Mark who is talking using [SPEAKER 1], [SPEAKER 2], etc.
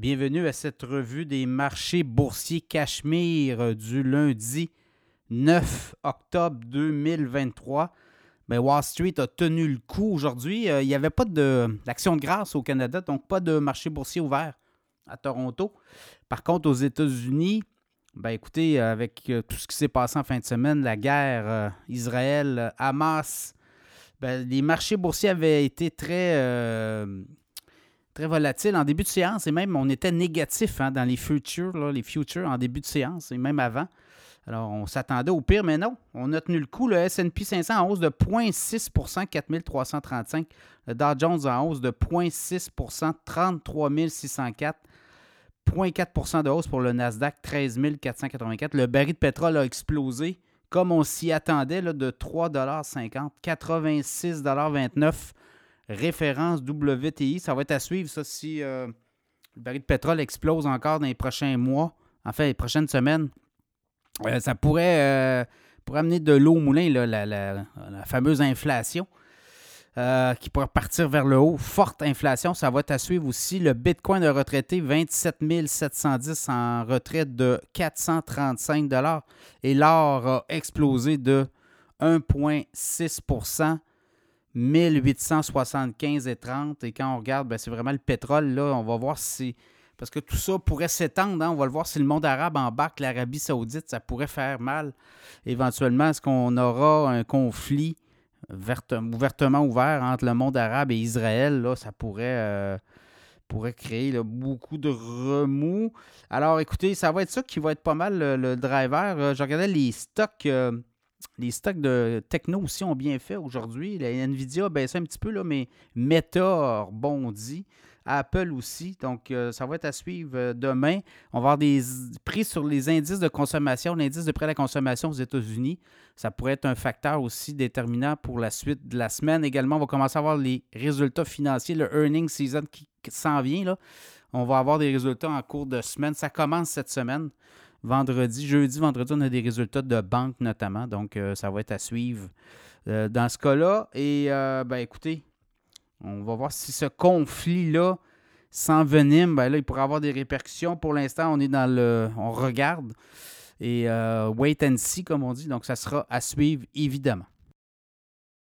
[SPEAKER 1] Bienvenue à cette revue des marchés boursiers Cachemire du lundi 9 octobre 2023. Ben, Wall Street a tenu le coup aujourd'hui. Euh, il n'y avait pas d'action de, grâce au Canada, donc pas de marché boursier ouvert à Toronto. Par contre, aux États-Unis, ben écoutez, avec euh, tout ce qui s'est passé en fin de semaine, la guerre euh, Israël-Hamas, ben, les marchés boursiers avaient été très, très volatiles en début de séance et même on était négatif hein, dans les futures, les futures en début de séance et même avant. Alors, on s'attendait au pire, mais non. On a tenu le coup. Le SP 500 en hausse de 0,6% 4335. Le Dow Jones en hausse de 0,6 33 604. 0,4% de hausse pour le Nasdaq, 13 484. Le baril de pétrole a explosé, comme on s'y attendait, là, de 3,50 86,29 Référence WTI. Ça va être à suivre, ça, si euh, le baril de pétrole explose encore dans les prochains mois, enfin, les prochaines semaines. Euh, ça pourrait, euh, amener de l'eau au moulin, la, fameuse inflation. Qui pourrait partir vers le haut. Forte inflation, ça va être à suivre aussi. Le Bitcoin a retraité 27 710 en retraite de 435 et l'or a explosé de 1,6 1875,30 et quand on regarde, ben, c'est vraiment le pétrole, là, on va voir si parce que tout ça pourrait s'étendre. Hein. On va le voir si le monde arabe embarque l'Arabie saoudite, ça pourrait faire mal. Éventuellement, est-ce qu'on aura un conflit ouvertement ouvert entre le monde arabe et Israël? Ça pourrait, euh, créer beaucoup de remous. Alors, écoutez, ça va être ça qui va être pas mal le, driver. Euh, je regardais les stocks. Euh, les stocks de techno aussi ont bien fait aujourd'hui. La Nvidia a un petit peu, là, mais Meta a rebondi. Apple aussi. Donc, euh, ça va être à suivre euh, demain. On va avoir des prix sur les indices de consommation, l'indice de prix à la consommation aux États-Unis. Ça pourrait être un facteur aussi déterminant pour la suite de la semaine. Également, on va commencer à avoir les résultats financiers, le earning season qui s'en vient. Là. On va avoir des résultats en cours de semaine. Ça commence cette semaine. Vendredi, jeudi, vendredi, on a des résultats de banque notamment. Donc, euh, ça va être à suivre dans ce cas-là. Et, ben, écoutez, on va voir si ce conflit-là s'envenime. Ben là, il pourrait avoir des répercussions. Pour l'instant, on est dans le. On regarde. Et euh, wait and see, comme on dit. Donc, ça sera à suivre, évidemment.